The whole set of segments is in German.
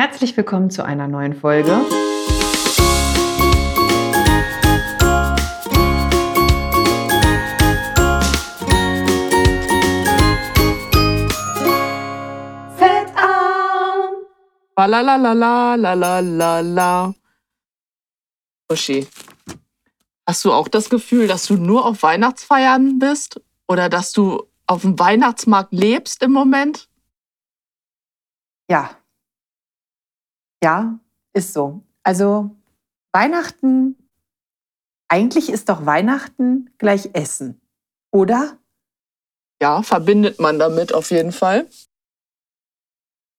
Herzlich willkommen zu einer neuen Folge. Fettarm. Lalalala, Uschi, hast du auch das Gefühl, dass du nur auf Weihnachtsfeiern bist? Oder dass du auf dem Weihnachtsmarkt lebst im Moment? Ja. Ja, ist so. Also Weihnachten, eigentlich ist doch Weihnachten gleich Essen, oder? Ja, verbindet man damit auf jeden Fall.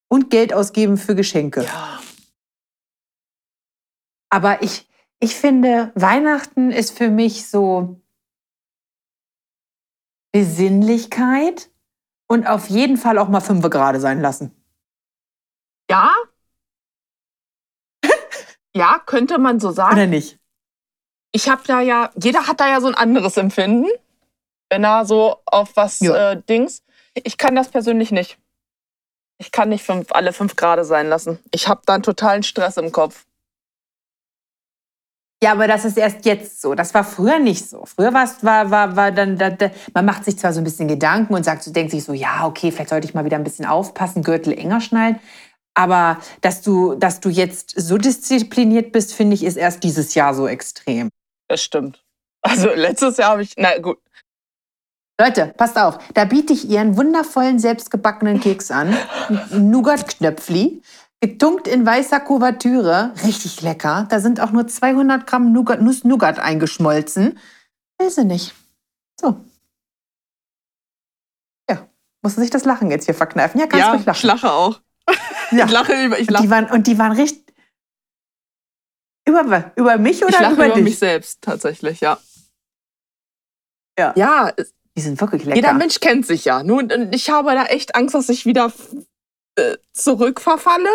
Und Geld ausgeben für Geschenke. Ja. Aber ich, ich finde, Weihnachten ist für mich so Besinnlichkeit und auf jeden Fall auch mal fünf gerade sein lassen. Ja? Ja, könnte man so sagen. Oder nicht? Ich habe da ja, jeder hat da ja so ein anderes Empfinden, wenn er so auf was Ja. äh, Dings. Ich kann das persönlich nicht. Ich kann nicht fünf, alle fünf Grade sein lassen. Ich habe da einen totalen Stress im Kopf. Ja, aber das ist erst jetzt so. Das war früher nicht so. Früher war's- war, war, war dann, da, da, man macht sich zwar so ein bisschen Gedanken und sagt, so, denkt sich so, ja, okay, vielleicht sollte ich mal wieder ein bisschen aufpassen, Gürtel enger schnallen. Aber dass du, dass du jetzt so diszipliniert bist, finde ich, ist erst dieses Jahr so extrem. Das stimmt. Also letztes Jahr habe ich, na gut, Leute, passt auf, da biete ich ihr einen wundervollen selbstgebackenen Keks an. Nougat-Knöpfli, getunkt in weißer Kuvertüre, richtig lecker. Da sind auch nur 200 Gramm Nougat, Nuss-Nougat eingeschmolzen. Will sie nicht. So. Ja, mussten sich das Lachen jetzt hier verkneifen. Ja, kannst ja, ruhig ich lachen. lache auch. Ja. Ich lache über, ich Und lache, die waren, und die waren richtig... Über, über mich oder ich lache über, über dich? mich selbst tatsächlich, ja. Ja. Ja, Die sind wirklich lecker. jeder Mensch kennt sich ja. Nun, und ich habe da echt Angst, dass ich wieder äh, zurückverfalle.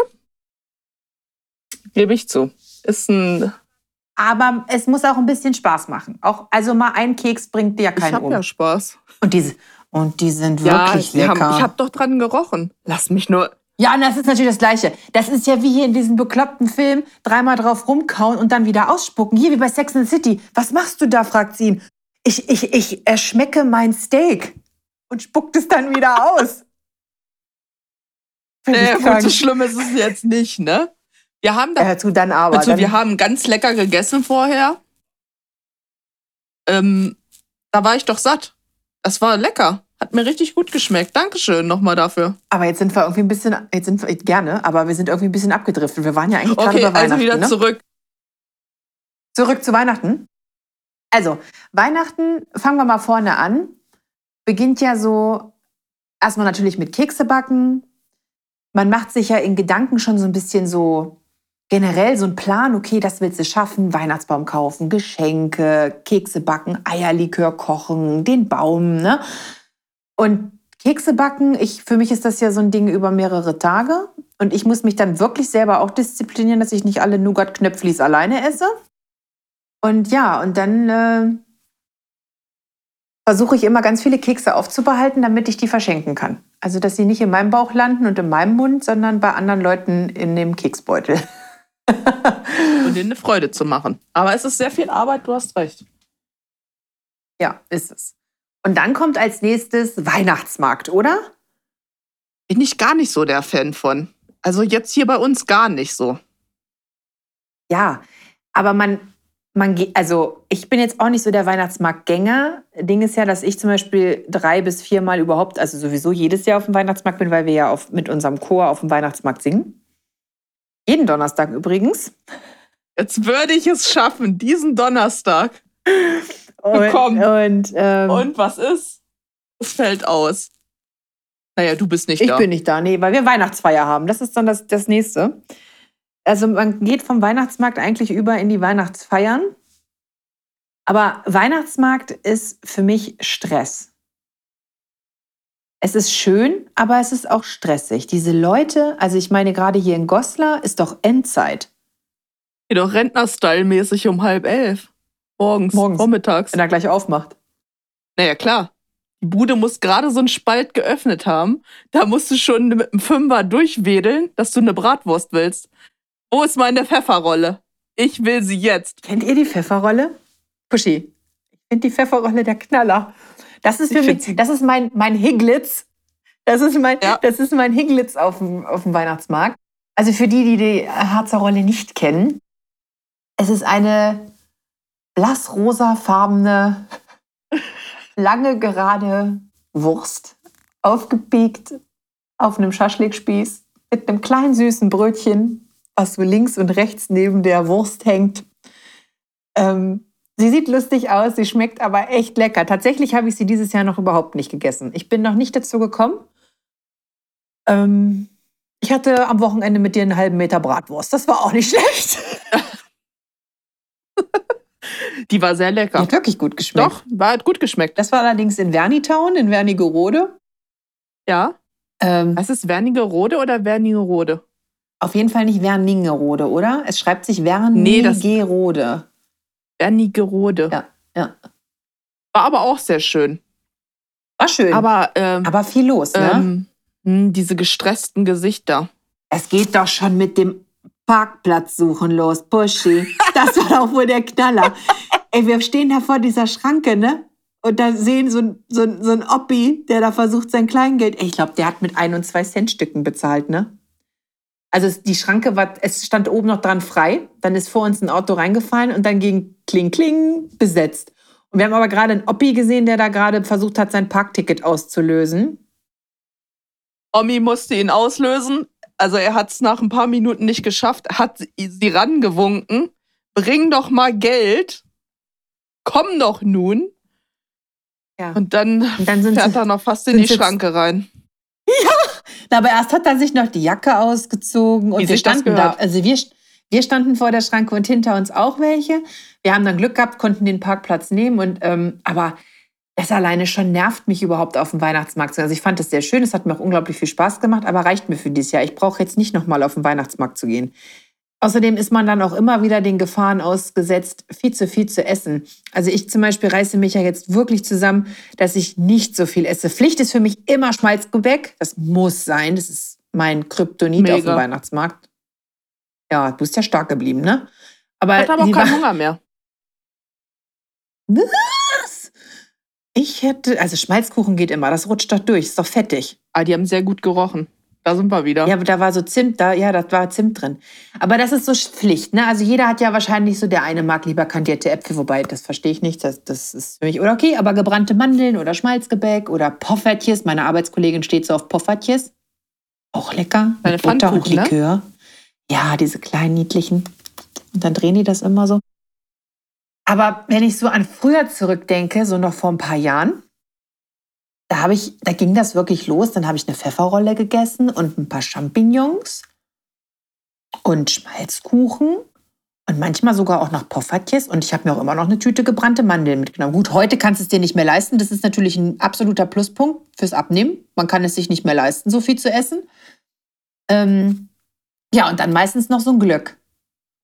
Gebe ich zu. Ist ein. Aber es muss auch ein bisschen Spaß machen. Auch, also mal ein Keks bringt dir ja Ich keinen habe um. ja Spaß. Und die, und die sind Ja, wirklich haben, lecker. ich habe doch dran gerochen. Lass mich nur. Ja, und das ist natürlich das Gleiche. Das ist ja wie hier in diesem bekloppten Film, dreimal drauf rumkauen und dann wieder ausspucken. Hier wie bei Sex and the City. Was machst du da, fragt sie ihn. Ich, ich, ich erschmecke mein Steak und spuckt es dann wieder aus. Naja, gut, krank. so schlimm ist es jetzt nicht, ne? Wir haben da Ja, tu dann aber. Also dann, wir haben ganz lecker gegessen vorher. Ähm, da war ich doch satt. Das war lecker. Hat mir richtig gut geschmeckt. Dankeschön nochmal dafür. aber jetzt sind wir irgendwie ein bisschen, jetzt sind wir, gerne, aber wir sind irgendwie ein bisschen abgedriftet. Wir waren ja eigentlich gerade Okay, bei also Weihnachten. wieder ne? zurück. Zurück zu Weihnachten. Also, Weihnachten, fangen wir mal vorne an. Beginnt ja so erstmal natürlich mit Kekse backen. Man macht sich ja in Gedanken schon so ein bisschen so generell so einen Plan, okay, das willst du schaffen, Weihnachtsbaum kaufen, Geschenke, Kekse backen, Eierlikör kochen, den Baum, ne? Und Kekse backen, ich, für mich ist das ja so ein Ding über mehrere Tage. Und ich muss mich dann wirklich selber auch disziplinieren, dass ich nicht alle Nougat-Knöpflis alleine esse. Und ja, und dann äh, versuche ich immer ganz viele Kekse aufzubehalten, damit ich die verschenken kann. Also, dass sie nicht in meinem Bauch landen und in meinem Mund, sondern bei anderen Leuten in dem Keksbeutel. Und dir eine Freude zu machen. Aber es ist sehr viel Arbeit, du hast recht. Ja, ist es. Und dann kommt als nächstes Weihnachtsmarkt, oder? Bin ich gar nicht so der Fan von. Also jetzt hier bei uns gar nicht so. Ja, aber man, man geht, also ich bin jetzt auch nicht so der Weihnachtsmarktgänger. Ding ist ja, dass ich zum Beispiel drei bis viermal überhaupt, also sowieso jedes Jahr auf dem Weihnachtsmarkt bin, weil wir ja auf, mit unserem Chor auf dem Weihnachtsmarkt singen. Jeden Donnerstag übrigens. Jetzt würde ich es schaffen, diesen Donnerstag. Und, Komm. und, ähm, Und was ist? Es fällt aus. Naja, du bist nicht ich da. bin nicht da, nee, weil wir Weihnachtsfeier haben. Das ist dann das, das nächste. Also man geht vom Weihnachtsmarkt eigentlich über in die Weihnachtsfeiern. Aber Weihnachtsmarkt ist für mich Stress. Es ist schön, aber es ist auch stressig. Diese Leute, also ich meine gerade hier in Goslar ist doch Endzeit. Geh doch Rentner-Style-mäßig um halb elf. Morgens, Morgens. vormittags. Wenn er gleich aufmacht. Naja, klar. Die Bude muss gerade so einen Spalt geöffnet haben. Da musst du schon mit einem Fünfer durchwedeln, dass du eine Bratwurst willst. Wo ist meine Pfefferrolle? Ich will sie jetzt. Kennt ihr die Pfefferrolle? Puschi. Ich finde die Pfefferrolle der Knaller. Das ist für Ich mich, das ist mein, mein Higlitz. Das ist mein, Ja. das ist mein Higlitz auf dem, auf dem Weihnachtsmarkt. Also für die, die die Harzer Rolle nicht kennen, es ist eine blassrosafarbene, lange gerade Wurst, aufgepiekt auf einem Schaschlikspieß mit einem kleinen süßen Brötchen, was so links und rechts neben der Wurst hängt. Ähm, sie sieht lustig aus, sie schmeckt aber echt lecker. Tatsächlich habe ich sie dieses Jahr noch überhaupt nicht gegessen. Ich bin noch nicht dazu gekommen. Ähm, ich hatte am Wochenende mit dir einen halben Meter Bratwurst. Das war auch nicht schlecht. Die war sehr Die lecker. hat wirklich gut geschmeckt. Doch, war hat gut geschmeckt. Das war allerdings in Vernitown, in Wernigerode. Ja. Ähm, Heißt es Wernigerode oder Wernigerode? auf jeden Fall nicht Werningerode, oder? Es schreibt sich Nee, das- Wernigerode. Wernigerode. Ja, ja. War aber auch sehr schön. War schön. Aber, Aber, ähm, viel los, ne? ähm, hm, diese gestressten Gesichter. Es geht doch schon mit dem Parkplatz suchen los, Buschi. Das war doch wohl der Knaller. Ey, wir stehen da vor dieser Schranke, ne? Und da sehen so ein, so so ein Oppi, der da versucht, sein Kleingeld. Ey, ich glaube, der hat mit ein und zwei Cent Stücken bezahlt, ne? Also die Schranke war, es stand oben noch dran frei. Dann ist vor uns ein Auto reingefallen und dann ging Kling Kling besetzt. Und wir haben aber gerade einen Oppi gesehen, der da gerade versucht hat, sein Parkticket auszulösen. Omi musste ihn auslösen. Also er hat es nach ein paar Minuten nicht geschafft, hat sie- rangewunken. Bring doch mal Geld. Komm doch nun. Ja. Und dann, Und dann sind fährt sie- er noch fast in die Schranke rein. Na, aber erst hat er sich noch die Jacke ausgezogen und Wie wir standen da. Also wir, wir standen vor der Schranke und hinter uns auch welche. Wir haben dann Glück gehabt, konnten den Parkplatz nehmen und ähm, aber das alleine schon nervt mich überhaupt auf dem Weihnachtsmarkt. zu gehen. Also ich fand das sehr schön, es hat mir auch unglaublich viel Spaß gemacht, aber reicht mir für dieses Jahr. Ich brauche jetzt nicht nochmal auf den Weihnachtsmarkt zu gehen. Außerdem ist man dann auch immer wieder den Gefahren ausgesetzt, viel zu viel zu essen. Also ich zum Beispiel reiße mich ja jetzt wirklich zusammen, dass ich nicht so viel esse. Pflicht ist für mich immer Schmalzgebäck. Das muss sein. Das ist mein Kryptonit auf dem Mega. Weihnachtsmarkt. Ja, du bist ja stark geblieben, ne? Aber, Hat aber auch keinen Hunger mehr. Ich hätte, also Schmalzkuchen geht immer, das rutscht doch durch, ist doch fettig. Ah, die haben sehr gut gerochen. Da sind wir wieder. Ja, aber da war so Zimt, da, ja, da war Zimt drin. Aber das ist so Pflicht, ne? Also jeder hat ja wahrscheinlich so, der eine mag lieber kandierte Äpfel, wobei, das verstehe ich nicht, das, das ist für mich, oder okay, aber gebrannte Mandeln oder Schmalzgebäck oder Poffertjes, meine Arbeitskollegin steht so auf Poffertjes. Auch lecker, Deine mit Butter und Pfannkuchen, ne? Likör. Ja, diese kleinen, niedlichen. Und dann drehen die das immer so. Aber wenn ich so an früher zurückdenke, so noch vor ein paar Jahren, da habe ich, da ging das wirklich los. Dann habe ich eine Pfefferrolle gegessen und ein paar Champignons und Schmalzkuchen und manchmal sogar auch noch Poffertjes. Und ich habe mir auch immer noch eine Tüte gebrannte Mandeln mitgenommen. Gut, heute kannst du es dir nicht mehr leisten. Das ist natürlich ein absoluter Pluspunkt fürs Abnehmen. Man kann es sich nicht mehr leisten, so viel zu essen. Ähm, ja, und dann meistens noch so ein Glück.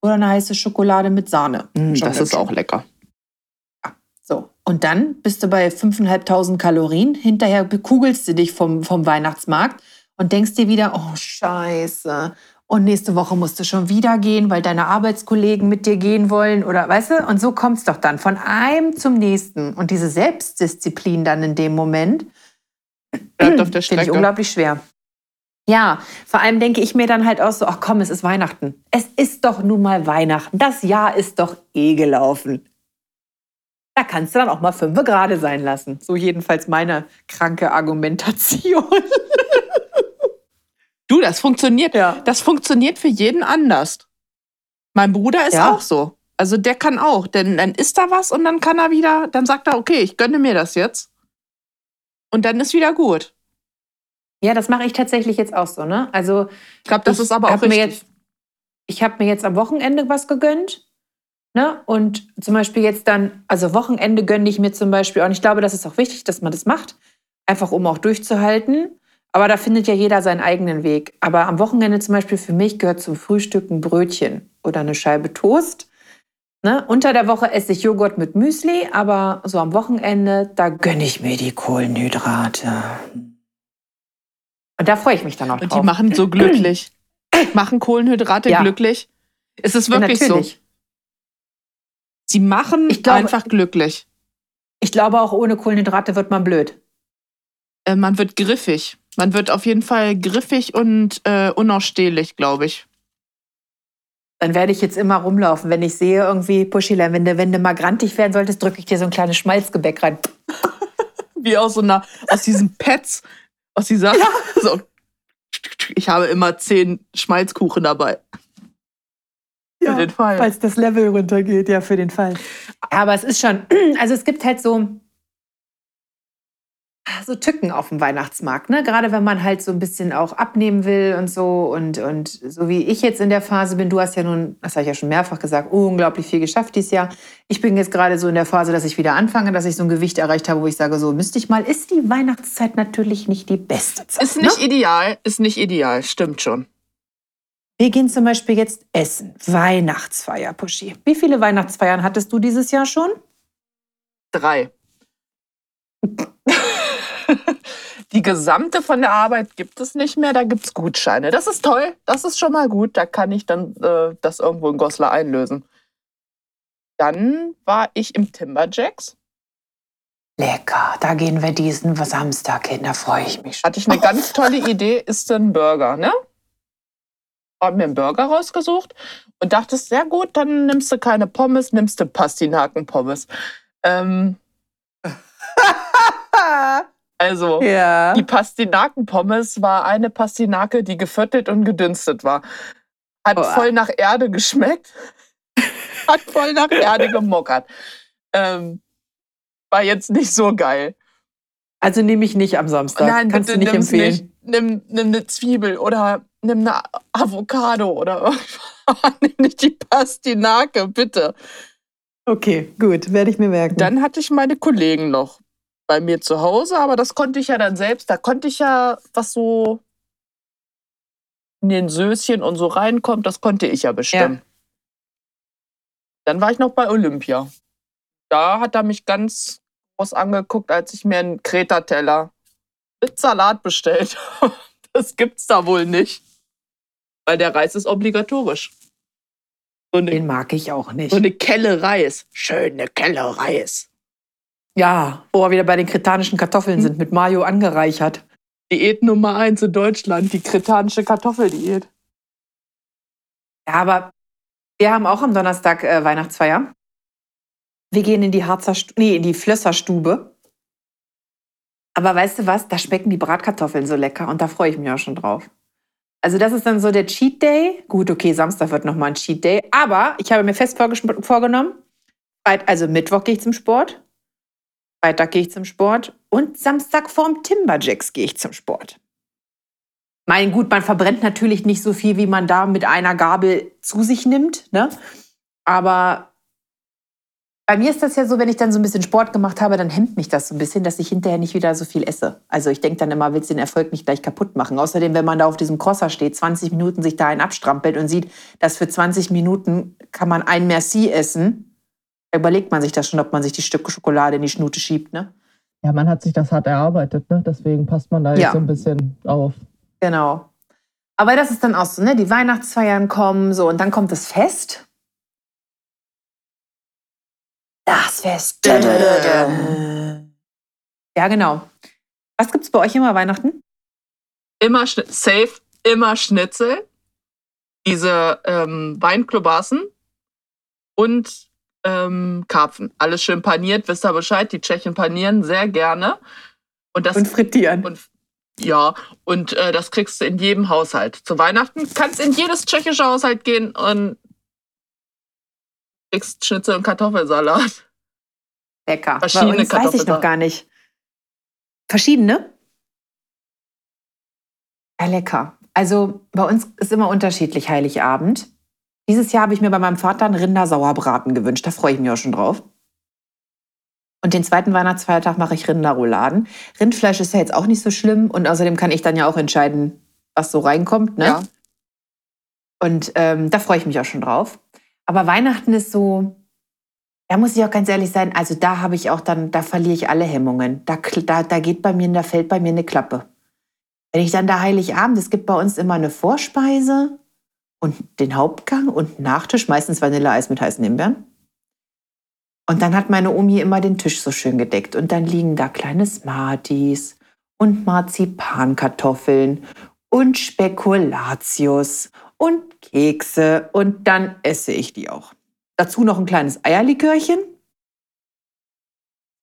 Oder eine heiße Schokolade mit Sahne. Mm, das ist auch lecker. So, und dann bist du bei 5.500 Kalorien. Hinterher bekugelst du dich vom, vom Weihnachtsmarkt und denkst dir wieder, oh Scheiße. Und nächste Woche musst du schon wieder gehen, weil deine Arbeitskollegen mit dir gehen wollen oder weißt du? Und so kommt es doch dann von einem zum nächsten. Und diese Selbstdisziplin dann in dem Moment, Bleibt auf der Finde ich unglaublich schwer. Ja, vor allem denke ich mir dann halt auch so, ach komm, es ist Weihnachten. Es ist doch nun mal Weihnachten. Das Jahr ist doch eh gelaufen. Da kannst du dann auch mal fünf gerade sein lassen. So jedenfalls meine kranke Argumentation. Du, das funktioniert. Ja. Das funktioniert für jeden anders. Mein Bruder ist Ja. auch so. Also der kann auch, denn dann isst er was und dann kann er wieder, dann sagt er, okay, ich gönne mir das jetzt. Und dann ist wieder gut. Ja, das mache ich tatsächlich jetzt auch so, ne? Also Ich glaube, das Ich ist aber auch richtig. jetzt- ich habe mir jetzt am Wochenende was gegönnt. Ne? Und zum Beispiel jetzt dann, also Wochenende gönne ich mir zum Beispiel. Und ich glaube, das ist auch wichtig, dass man das macht. Einfach um auch durchzuhalten. Aber da findet ja jeder seinen eigenen Weg. Aber am Wochenende zum Beispiel für mich gehört zum Frühstück ein Brötchen oder eine Scheibe Toast. Ne? Unter der Woche esse ich Joghurt mit Müsli, aber so am Wochenende, da gönne ich mir die Kohlenhydrate. Und da freue ich mich dann auch Und drauf. die machen so glücklich. machen Kohlenhydrate Ja. glücklich. Es ist wirklich so. Natürlich. Sie machen Ich glaube- einfach glücklich. Ich glaube, auch ohne Kohlenhydrate wird man blöd. Äh, man wird griffig. Man wird auf jeden Fall griffig und äh, unausstehlich, glaube ich. Dann werde ich jetzt immer rumlaufen. Wenn ich sehe, irgendwie, Puschila, wenn du, wenn du mal grantig werden solltest, drücke ich dir so ein kleines Schmalzgebäck rein. Wie aus so einer, aus diesen Pads, aus dieser. So. Ich habe immer zehn Schmalzkuchen dabei. Für den Fall. Falls das Level runtergeht, ja, für den Fall. Aber es ist schon, also es gibt halt so, so Tücken auf dem Weihnachtsmarkt, ne? Gerade wenn man halt so ein bisschen auch abnehmen will und so. Und, und so wie ich jetzt in der Phase bin, du hast ja nun, das habe ich ja schon mehrfach gesagt, unglaublich viel geschafft dieses Jahr. Ich bin jetzt gerade so in der Phase, dass ich wieder anfange, dass ich so ein Gewicht erreicht habe, wo ich sage, so müsste ich mal, ist die Weihnachtszeit natürlich nicht die beste Zeit. Ist nicht ne? ideal, ist nicht ideal, stimmt schon. Wir gehen zum Beispiel jetzt essen. Weihnachtsfeier, Puschi. Wie viele Weihnachtsfeiern hattest du dieses Jahr schon? Drei. Die gesamte von der Arbeit gibt es nicht mehr, da gibt es Gutscheine. Das ist toll, das ist schon mal gut. Da kann ich dann äh, das irgendwo in Goslar einlösen. Dann war ich im Timberjacks. Lecker, da gehen wir diesen Samstag hin, da freue ich mich schon. Hatte ich eine ganz tolle Idee, ist ein Burger, ne? Hab mir einen Burger rausgesucht und dachte, sehr gut, dann nimmst du keine Pommes, nimmst du Pastinaken-Pommes. Ähm, also, Ja. die Pastinaken-Pommes war eine Pastinake, die geviertelt und gedünstet war. Hat Boah. voll nach Erde geschmeckt. Hat voll nach Erde gemockert. Ähm, war jetzt nicht so geil. Also nehme ich nicht am Samstag. Nein, Kannst bitte du nicht empfehlen. nicht. Nimm, nimm eine Zwiebel oder nimm eine Avocado oder irgendwas. nimm nicht die Pastinake, bitte. Okay, gut, werde ich mir merken. Dann hatte ich meine Kollegen noch bei mir zu Hause, aber das konnte ich ja dann selbst. Da konnte ich ja, was so in den Söschen und so reinkommt, das konnte ich ja bestimmen. Dann war ich noch bei Olympia. Da hat er mich ganz groß angeguckt, als ich mir einen Kreta-Teller mit Salat bestellt habe. Das gibt's da wohl nicht. Weil der Reis ist obligatorisch. So eine, Den mag ich auch nicht. so eine Kelle Reis. Schöne Kelle Reis. Ja, wo wir wieder bei den kretanischen Kartoffeln Hm. sind, mit Mayo angereichert. Diät Nummer eins in Deutschland, die kretanische Kartoffeldiät. Ja, aber wir haben auch am Donnerstag äh, Weihnachtsfeier. Wir gehen in die Harzer, Stu nee, in die Flösserstube. Aber weißt du was? Da schmecken die Bratkartoffeln so lecker und da freue ich mich auch schon drauf. Also das ist dann so der Cheat Day. Gut, okay, Samstag wird nochmal ein Cheat Day. Aber ich habe mir fest vorgenommen, also Mittwoch gehe ich zum Sport, Freitag gehe ich zum Sport und Samstag vorm Timberjacks gehe ich zum Sport. Mein gut, man verbrennt natürlich nicht so viel, wie man da mit einer Gabel zu sich nimmt. Ne? Aber bei mir ist das ja so, wenn ich dann so ein bisschen Sport gemacht habe, dann hemmt mich das so ein bisschen, dass ich hinterher nicht wieder so viel esse. Also ich denke dann immer, willst du den Erfolg nicht gleich kaputt machen. Außerdem, wenn man da auf diesem Crosser steht, 20 Minuten sich da einen abstrampelt und sieht, dass für 20 Minuten kann man ein Merci essen, überlegt man sich das schon, ob man sich die Stücke Schokolade in die Schnute schiebt. Ne? Ja, man hat sich das hart erarbeitet, ne? Deswegen passt man da jetzt Ja. so ein bisschen auf. Genau. Aber das ist dann auch so, ne? Die Weihnachtsfeiern kommen so und dann kommt das Fest. Das Fest. Ja, genau. Was gibt's bei euch immer Weihnachten? Immer safe, immer Schnitzel, diese ähm, Weinklobassen und ähm, Karpfen. Alles schön paniert, wisst ihr Bescheid, die Tschechen panieren sehr gerne. Und das Und frittieren. und ja, und äh, das kriegst du in jedem Haushalt. Zu Weihnachten kannst in jedes tschechische Haushalt gehen und kriegst Schnitzel und Kartoffelsalat. Lecker. Verschiedene bei uns weiß ich noch gar nicht. Verschiedene? Ja, lecker. Also bei uns ist immer unterschiedlich Heiligabend. Dieses Jahr habe ich mir bei meinem Vater einen Rindersauerbraten gewünscht. Da freue ich mich auch schon drauf. Und den zweiten Weihnachtsfeiertag mache ich Rinderrouladen. Rindfleisch ist ja jetzt auch nicht so schlimm und außerdem kann ich dann ja auch entscheiden, was so reinkommt. Ne? Ja. Und ähm, da freue ich mich auch schon drauf. Aber Weihnachten ist so, da muss ich auch ganz ehrlich sein, also da habe ich auch dann, da verliere ich alle Hemmungen. Da, da, da geht bei mir, da fällt bei mir eine Klappe. Wenn ich dann da Heiligabend, es gibt bei uns immer eine Vorspeise und den Hauptgang und Nachtisch, meistens Vanilleeis mit heißen Himbeeren. Und dann hat meine Omi immer den Tisch so schön gedeckt. Und dann liegen da kleine Smarties und Marzipankartoffeln und Spekulatius und Kekse. Und dann esse ich die auch. Dazu noch ein kleines Eierlikörchen.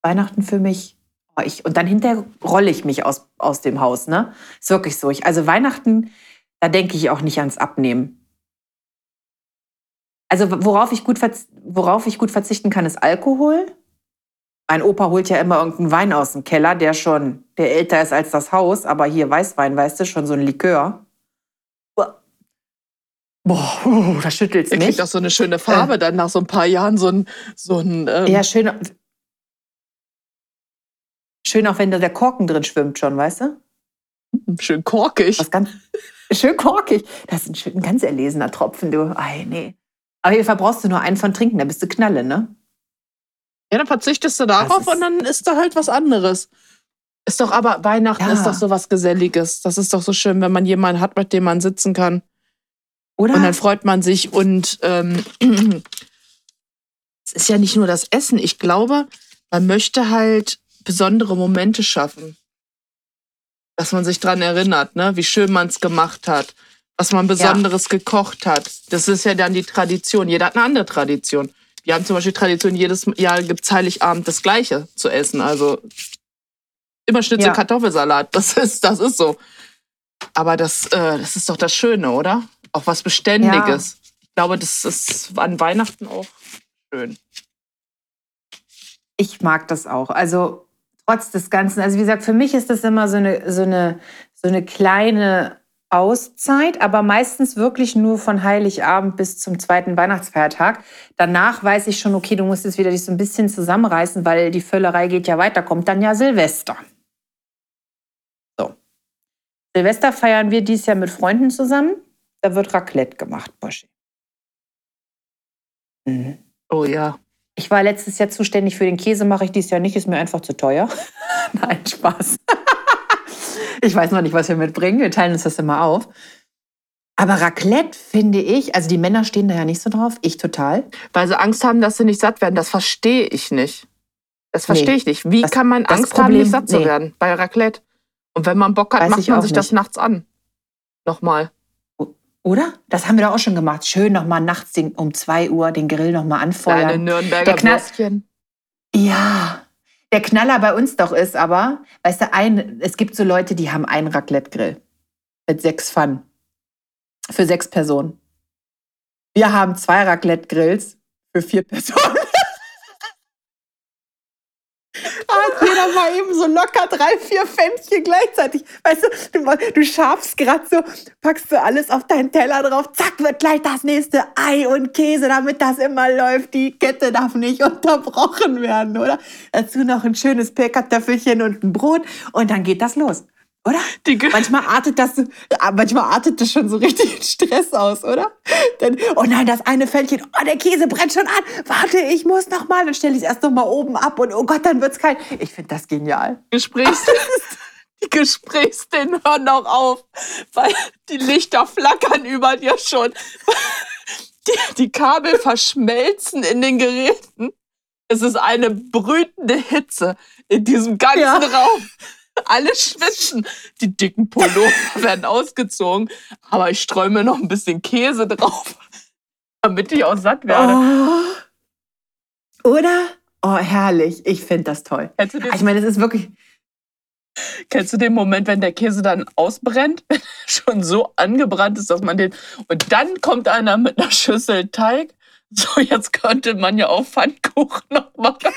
Weihnachten für mich. Oh, ich, und dann hinterher rolle ich mich aus, aus dem Haus. Ne? Ist wirklich so. Ich, also Weihnachten, da denke ich auch nicht ans Abnehmen. Also worauf ich, gut worauf ich gut verzichten kann, ist Alkohol. Mein Opa holt ja immer irgendeinen Wein aus dem Keller, der schon, der älter ist als das Haus, aber hier Weißwein, weißt du, schon so ein Likör. Boah, Boah, da schüttelt's mich. kriegt auch so eine schöne Farbe dann nach so ein paar Jahren, so ein, so ein ähm, Ja, schön. Schön auch, wenn da der Korken drin schwimmt schon, weißt du? schön korkig. Was ganz schön korkig. Das ist ein, schön, ein ganz erlesener Tropfen, du. Ei, nee. Aber hier verbrauchst du nur einen von trinken, da bist du Knalle, ne? Ja, dann verzichtest du darauf und dann ist da halt was anderes. Ist doch aber Weihnachten Ja. ist doch so was Geselliges. Das ist doch so schön, wenn man jemanden hat, mit dem man sitzen kann. Oder? Und dann freut man sich und ähm, es ist ja nicht nur das Essen. Ich glaube, man möchte halt besondere Momente schaffen. Dass man sich dran erinnert, ne? wie schön man es gemacht hat, was man Besonderes gekocht hat. Das ist ja dann die Tradition. Jeder hat eine andere Tradition. Wir haben zum Beispiel Tradition, jedes Jahr gibt es Heiligabend das Gleiche zu essen. Also immer Schnitzel, Ja. Kartoffelsalat. Das ist, das ist so. Aber das, äh, das ist doch das Schöne, oder? Auch was Beständiges. Ich glaube, das ist an Weihnachten auch schön. ich mag das auch. Also trotz des Ganzen, also wie gesagt, für mich ist das immer so eine, so eine, so eine kleine Auszeit, aber meistens wirklich nur von Heiligabend bis zum zweiten Weihnachtsfeiertag. Danach weiß ich schon, okay, du musst jetzt wieder dich so ein bisschen zusammenreißen, weil die Völlerei geht ja weiter, kommt dann ja Silvester. So. Silvester feiern wir dieses Jahr mit Freunden zusammen. Da wird Raclette gemacht, Boschi. Mhm. Oh ja. Ich war letztes Jahr zuständig für den Käse, mache ich dieses Jahr nicht, ist mir einfach zu teuer. Nein, Spaß. Ich weiß noch nicht, was wir mitbringen. Wir teilen uns das immer auf. Aber Raclette finde ich, also die Männer stehen da ja nicht so drauf, ich total. Weil sie Angst haben, dass sie nicht satt werden. Das verstehe ich nicht. Das Nee. verstehe ich nicht. Wie Das- kann man das Angst haben, Problem- nicht satt zu nee. werden bei Raclette? Und wenn man Bock hat, Weiß macht man sich das nicht. nachts an. Nochmal. Oder? Das haben wir doch auch schon gemacht. Schön nochmal nachts den, um 2 Uhr den Grill nochmal anfeuern. Nürnberger Der Knall- Würstchen. Ja. Der Knaller bei uns doch ist aber, weißt du, ein, es gibt so Leute, die haben einen Raclette-Grill mit sechs Pfannen. Für sechs Personen. Wir haben zwei Raclette-Grills für vier Personen. Da hat jeder mal eben so locker drei, vier Pfännchen gleichzeitig. Weißt du, du, du schabst gerade so, packst du alles auf deinen Teller drauf, zack, wird gleich das nächste Ei und Käse, damit das immer läuft. Die Kette darf nicht unterbrochen werden, oder? Dazu noch ein schönes Pellkartoffelchen und ein Brot und dann geht das los, oder? Manchmal artet das, ah, manchmal artet das schon so richtig Stress aus, oder? Dann, oh nein, das eine Fällchen, oh, der Käse brennt schon an. Warte, ich muss noch mal. Dann stelle ich es erst noch mal oben ab und oh Gott, dann wird's kalt. Ich finde das genial. Gesprächs die Gesprächsszenen hören noch auf, weil die Lichter flackern über dir schon. Die, die Kabel verschmelzen in den Geräten. Es ist eine brütende Hitze in diesem ganzen Ja. Raum. Alle schwitzen. Die dicken Pullover werden ausgezogen. Aber ich streue mir noch ein bisschen Käse drauf, damit ich auch satt werde. Oh. Oder? Oh, herrlich. Ich finde das toll. Ich meine, das ist wirklich. kennst du den Moment, wenn der Käse dann ausbrennt, schon so angebrannt ist, dass man den. Und dann kommt einer mit einer Schüssel Teig. So, jetzt könnte man ja auch Pfannkuchen noch machen.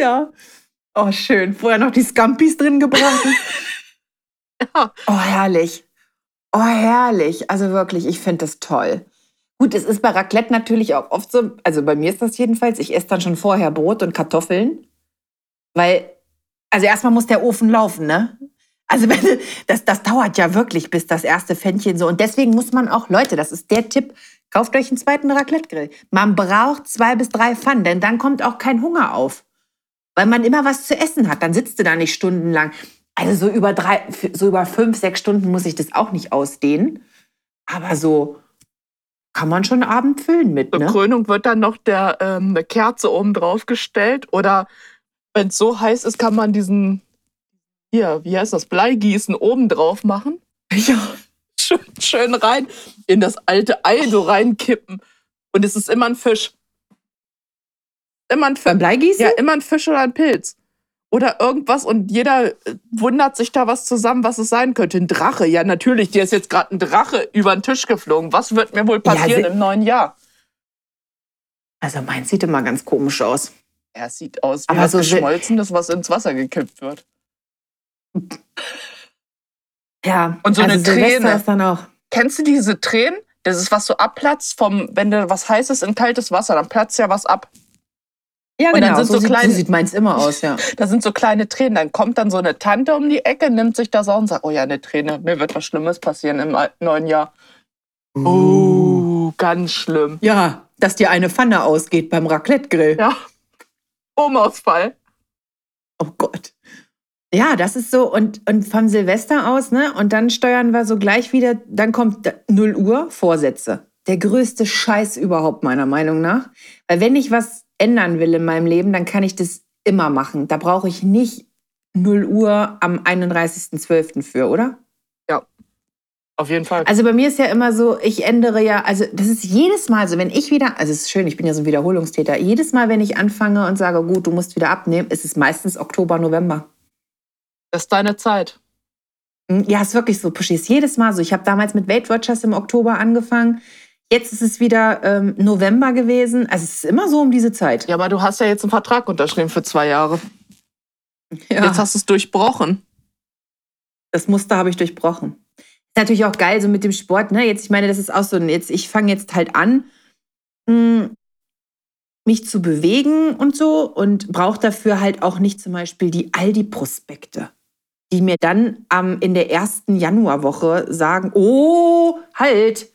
Ja. Oh, schön. Vorher noch die Scampis drin gebraten. Ja. Oh, herrlich. Oh, herrlich. Also wirklich, ich finde das toll. Gut, es ist bei Raclette natürlich auch oft so, also bei mir ist das jedenfalls, ich esse dann schon vorher Brot und Kartoffeln, weil, also erstmal muss der Ofen laufen, ne? Also wenn, das, das dauert ja wirklich, bis das erste Pfännchen so. Und deswegen muss man auch, Leute, das ist der Tipp, kauft euch einen zweiten Raclette-Grill. Man braucht zwei bis drei Pfannen, denn dann kommt auch kein Hunger auf. Weil man immer was zu essen hat. Dann sitzt du da nicht stundenlang. Also so über, drei, so über fünf, sechs Stunden muss ich das auch nicht ausdehnen. Aber so kann man schon einen Abend füllen mit, Zur ne? Krönung wird dann noch der, ähm, eine Kerze oben drauf gestellt. Oder wenn es so heiß ist, kann man diesen, hier, wie heißt das, Bleigießen oben drauf machen. Ja. Schön, schön rein in das alte Ei so reinkippen. Und es ist immer ein Fisch. Immer ein Fisch. Bleigießen? Ja, immer ein Fisch oder ein Pilz. Oder irgendwas und jeder äh, wundert sich da was zusammen, was es sein könnte. Ein Drache, ja natürlich, dir ist jetzt gerade ein Drache über den Tisch geflogen. Was wird mir wohl Ja, passieren se- im neuen Jahr? Also meins sieht immer ganz komisch aus. Er sieht aus wie Aber was so Geschmolzenes, was ins Wasser gekippt wird. Ja. Und so eine Silvester Träne. ist dann auch. Kennst du diese Tränen? Das ist was so abplatzt vom, wenn du was Heißes in kaltes Wasser, dann platzt ja was ab. Ja, Und dann genau. sind so, so sieht, kleine- so sieht meins immer aus, ja. Da sind so kleine Tränen. Dann kommt dann so eine Tante um die Ecke, nimmt sich das auch und sagt, oh ja, eine Träne, mir wird was Schlimmes passieren im neuen Jahr. Oh, ganz schlimm. Ja, dass dir eine Pfanne ausgeht beim Raclette-Grill. Ja. Stromausfall. Oh Gott. Ja, das ist so. Und, und vom Silvester aus, ne? Und dann steuern wir so gleich wieder, dann kommt da- 0 Uhr, Vorsätze. Der größte Scheiß überhaupt, meiner Meinung nach. Weil wenn ich was ändern will in meinem Leben, dann kann ich das immer machen. Da brauche ich nicht 0 Uhr am 31.12. für, oder? Auf jeden Fall. Also bei mir ist ja immer so, ich ändere ja, also das ist jedes Mal so, wenn ich wieder, also es ist schön, ich bin ja so ein Wiederholungstäter, jedes Mal, wenn ich anfange und sage, gut, du musst wieder abnehmen, ist es meistens Oktober, November. Das ist deine Zeit. Hm, Ja, ist wirklich so, Pushy, ist jedes Mal so. Ich habe damals mit Weight Watchers im Oktober angefangen, jetzt ist es wieder ähm, November gewesen, also es ist immer so um diese Zeit. Ja, aber du hast ja jetzt einen Vertrag unterschrieben für zwei Jahre. Ja. Jetzt hast du es durchbrochen. Das Muster habe ich durchbrochen. Ist natürlich auch geil, so mit dem Sport, ne? Jetzt, ich meine, das ist auch so, jetzt, ich fange jetzt halt an, mh, mich zu bewegen und so und brauche dafür halt auch nicht zum Beispiel die Aldi-Prospekte, die mir dann am in der ersten Januarwoche sagen, oh, halt,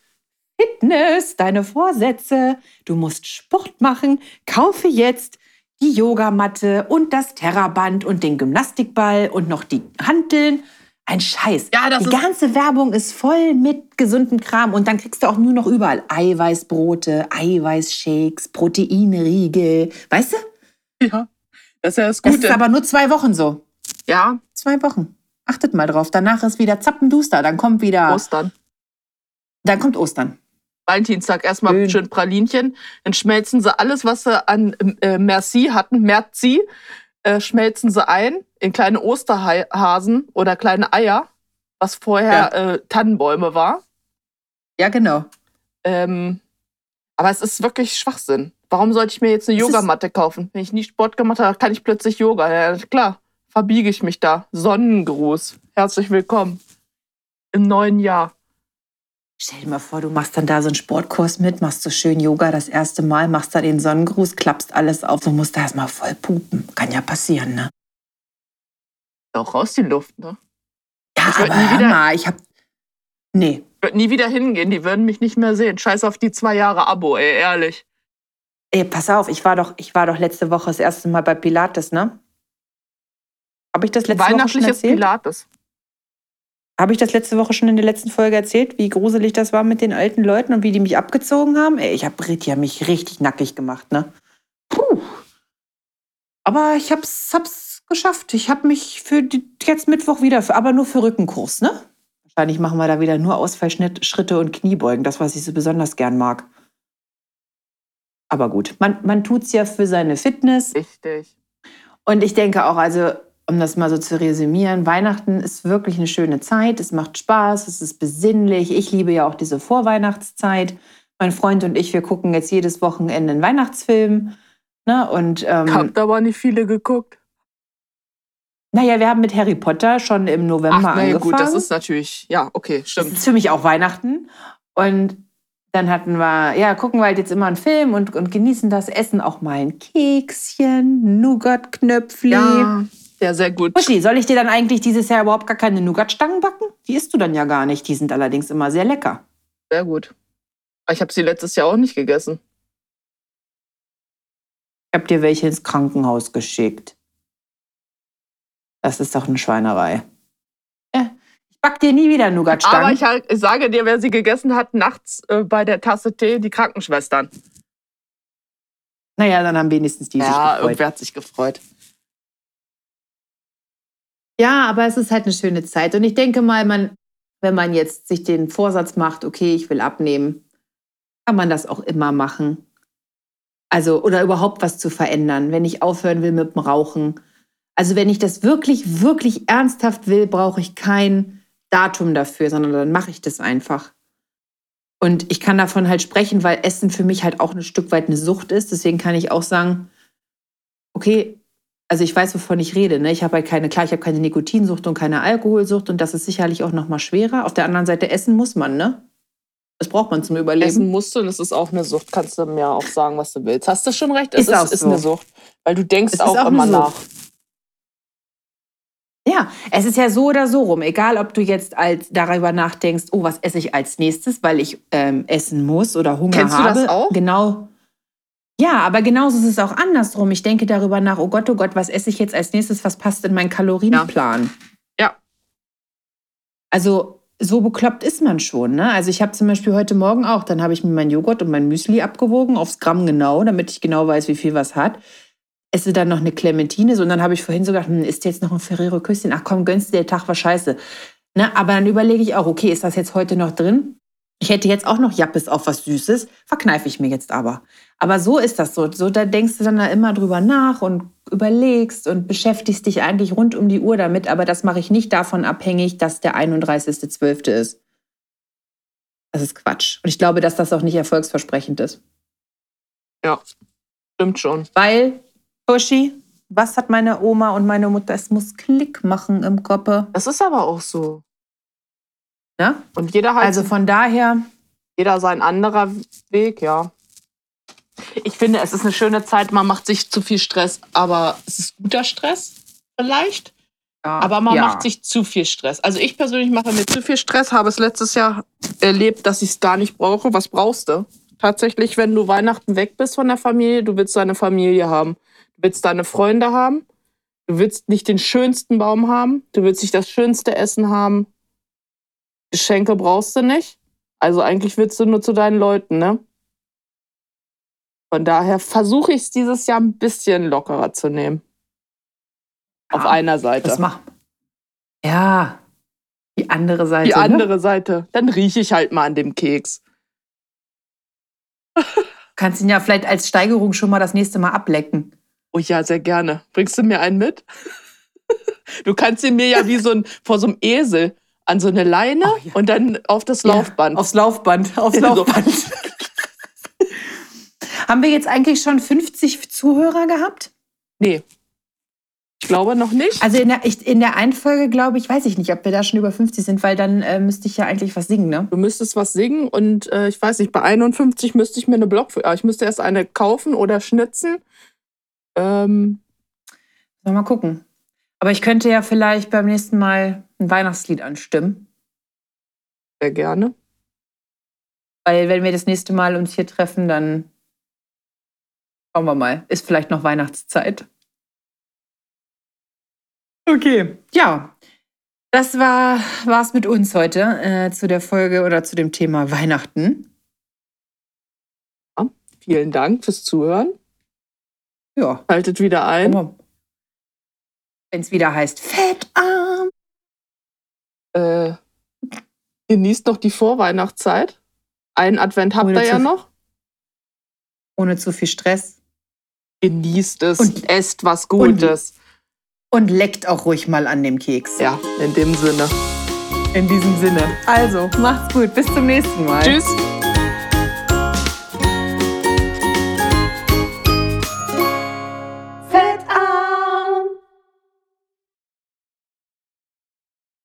Fitness, deine Vorsätze, du musst Sport machen, kaufe jetzt die Yogamatte und das Terraband und den Gymnastikball und noch die Hanteln. Ein Scheiß. Ja, das die ganze Werbung ist voll mit gesundem Kram und dann kriegst du auch nur noch überall Eiweißbrote, Eiweißshakes, Proteinriegel. Weißt du? Ja. Das ist ja das Das Gute. ist aber nur zwei Wochen so. ja, Zwei Wochen. Achtet mal drauf. Danach ist wieder Zappenduster. Dann kommt wieder. Ostern. Dann kommt Ostern. Valentinstag erstmal Schön. schön Pralinchen. Dann schmelzen sie alles, was sie an äh, Merci hatten, Merci, äh, schmelzen sie ein in kleine Osterhasen oder kleine Eier, was vorher äh, Tannenbäume war. Ja, genau. Ähm, aber es ist wirklich Schwachsinn. Warum sollte ich mir jetzt eine Yogamatte kaufen? Wenn ich nie Sport gemacht habe, kann ich plötzlich Yoga. Ja, klar, verbiege ich mich da. Sonnengruß. Herzlich willkommen im neuen Jahr. Stell dir mal vor, du machst dann da so einen Sportkurs mit, machst so schön Yoga das erste Mal, machst da den Sonnengruß, klappst alles auf. Du musst da erstmal voll pupen. Kann ja passieren, ne? Auch raus die Luft, ne? Ja, Ich aber nie hör mal, ich hab. Nee. Ich würde nie wieder hingehen, die würden mich nicht mehr sehen. Scheiß auf die zwei Jahre Abo, ey, ehrlich. Ey, pass auf, ich war doch, ich war doch letzte Woche das erste Mal bei Pilates, ne? Habe ich das letzte Woche schon Weihnachtliches erzählt? Pilates. Habe ich das letzte Woche schon in der letzten Folge erzählt, wie gruselig das war mit den alten Leuten und wie die mich abgezogen haben? Ey, ich habe haben mich richtig nackig gemacht, ne? Puh. Aber ich hab's, hab's geschafft. Ich habe mich für die, jetzt Mittwoch wieder, für, aber nur für Rückenkurs, ne? Wahrscheinlich machen wir da wieder nur Ausfallschritte und Kniebeugen, das, was ich so besonders gern mag. Aber gut, man, man tut's ja für seine Fitness. Richtig. Und ich denke auch, also, um das mal so zu resümieren, Weihnachten ist wirklich eine schöne Zeit. Es macht Spaß, es ist besinnlich. Ich liebe ja auch diese Vorweihnachtszeit. Mein Freund und ich, wir gucken jetzt jedes Wochenende einen Weihnachtsfilm. Ne? Und ähm, Habt aber nicht viele geguckt. naja, wir haben mit Harry Potter schon im November Ach, nee, angefangen. gut, das ist natürlich, ja, okay, Das stimmt. ist für mich auch Weihnachten. Und dann hatten wir, ja, gucken wir halt jetzt immer einen Film und, und genießen das Essen auch mal ein Kekschen, Nougat-Knöpfli. Ja, Ja, sehr gut. Uschi, soll ich dir dann eigentlich dieses Jahr überhaupt gar keine Nougatstangen backen? Die isst du dann ja gar nicht. Die sind allerdings immer sehr lecker. Sehr gut. Ich habe sie letztes Jahr auch nicht gegessen. Ich habe dir welche ins Krankenhaus geschickt. Das ist doch eine Schweinerei. Ja, ich back dir nie wieder Nougatstangen. Aber ich, halt, ich sage dir, wer sie gegessen hat, nachts äh, bei der Tasse Tee, die Krankenschwestern. naja, dann haben wenigstens die sich ja, gefreut. irgendwer hat sich gefreut. Ja, aber es ist halt eine schöne Zeit. Und ich denke mal, man, wenn man jetzt sich den Vorsatz macht, okay, ich will abnehmen, kann man das auch immer machen. Also, oder überhaupt was zu verändern, wenn ich aufhören will mit dem Rauchen. Also, wenn ich das wirklich, wirklich ernsthaft will, brauche ich kein Datum dafür, sondern dann mache ich das einfach. Und ich kann davon halt sprechen, weil Essen für mich halt auch ein Stück weit eine Sucht ist. Deswegen kann ich auch sagen, okay, also ich weiß, wovon ich rede. Ne? Ich habe halt keine, klar, ich habe keine Nikotinsucht und keine Alkoholsucht und das ist sicherlich auch noch mal schwerer. Auf der anderen Seite essen muss man, ne? Das braucht man zum Überleben. Essen musst du und es ist auch eine Sucht. Kannst du mir auch sagen, was du willst. Hast du schon recht? Es Ist ist, auch ist so. eine Sucht. Weil du denkst auch, auch immer nach. Ja, es ist ja so oder so rum. Egal, ob du jetzt als darüber nachdenkst, oh, was esse ich als nächstes, weil ich ähm, essen muss oder Hunger Kennst du habe. das auch? Genau. Ja, aber genauso ist es auch andersrum. Ich denke darüber nach, oh Gott, oh Gott, was esse ich jetzt als nächstes? Was passt in meinen Kalorienplan? Ja. Also so bekloppt ist man schon. Ne? Also ich habe zum Beispiel heute Morgen auch, dann habe ich mir meinen Joghurt und mein Müsli abgewogen, aufs Gramm genau, damit ich genau weiß, wie viel was hat. Esse dann noch eine Clementine so, und dann habe ich vorhin so gedacht, hm, isst jetzt noch ein Ferrero Küsschen? Ach komm, gönnst dir, der Tag war scheiße. Ne? Aber dann überlege ich auch, okay, ist das jetzt heute noch drin? Ich hätte jetzt auch noch Jappes auf was Süßes, verkneife ich mir jetzt aber. Aber so ist das so. So, da denkst du dann da immer drüber nach und überlegst und beschäftigst dich eigentlich rund um die Uhr damit. Aber das mache ich nicht davon abhängig, dass der 31.12. ist. Das ist Quatsch. Und ich glaube, dass das auch nicht erfolgsversprechend ist. Ja, stimmt schon. Weil, Buschi, was hat meine Oma und meine Mutter? Es muss Klick machen im Kopf. Das ist aber auch so. Ne? Und jeder hat Also von daher, jeder sein anderer Weg, ja. Ich finde, es ist eine schöne Zeit, man macht sich zu viel Stress, aber es ist guter Stress vielleicht, aber man ja. macht sich zu viel Stress. Also ich persönlich mache mir zu viel Stress, habe es letztes Jahr erlebt, dass ich es gar nicht brauche. Was brauchst du? Tatsächlich, wenn du Weihnachten weg bist von der Familie, du willst deine Familie haben, du willst deine Freunde haben, du willst nicht den schönsten Baum haben, du willst nicht das schönste Essen haben, Geschenke brauchst du nicht. Also eigentlich willst du nur zu deinen Leuten, ne? Von daher versuche ich es dieses Jahr ein bisschen lockerer zu nehmen. Auf Ja, einer Seite. Das macht. Ja, die andere Seite. Die Ne? andere Seite. Dann rieche ich halt mal an dem Keks. Kannst ihn ja vielleicht als Steigerung schon mal das nächste Mal ablecken. Oh ja, sehr gerne. Bringst du mir einen mit? Du kannst ihn mir ja wie so ein vor so einem Esel an so eine Leine Oh ja. und dann auf das Laufband. Ja, aufs Laufband. Aufs. Laufband. Haben wir jetzt eigentlich schon 50 Zuhörer gehabt? nee. Ich glaube noch nicht. Also in der, ich, in der einen Folge glaube ich, weiß ich nicht, ob wir da schon über 50 sind, weil dann äh, müsste ich ja eigentlich was singen, ne? Du müsstest was singen und äh, ich weiß nicht, bei 51 müsste ich mir eine Block, äh, ich müsste erst eine kaufen oder schnitzen. Ähm, mal gucken. Aber ich könnte ja vielleicht beim nächsten Mal ein Weihnachtslied anstimmen. sehr gerne. Weil wenn wir das nächste Mal uns hier treffen, dann schauen wir mal. Ist vielleicht noch Weihnachtszeit. Okay, ja. Das war war's mit uns heute äh, zu der Folge oder zu dem Thema Weihnachten. Vielen Dank fürs Zuhören. Ja, Haltet wieder ein. wenn es wieder heißt Fettarm. Äh, genießt noch die Vorweihnachtszeit. Einen Advent habt Ohne ihr ja noch. Ohne zu viel Stress. Genießt es. Und- esst was und- Gutes. Und leckt auch ruhig mal an dem Keks. ja, in dem Sinne. In diesem Sinne. Also, macht's gut. Bis zum nächsten Mal. Tschüss.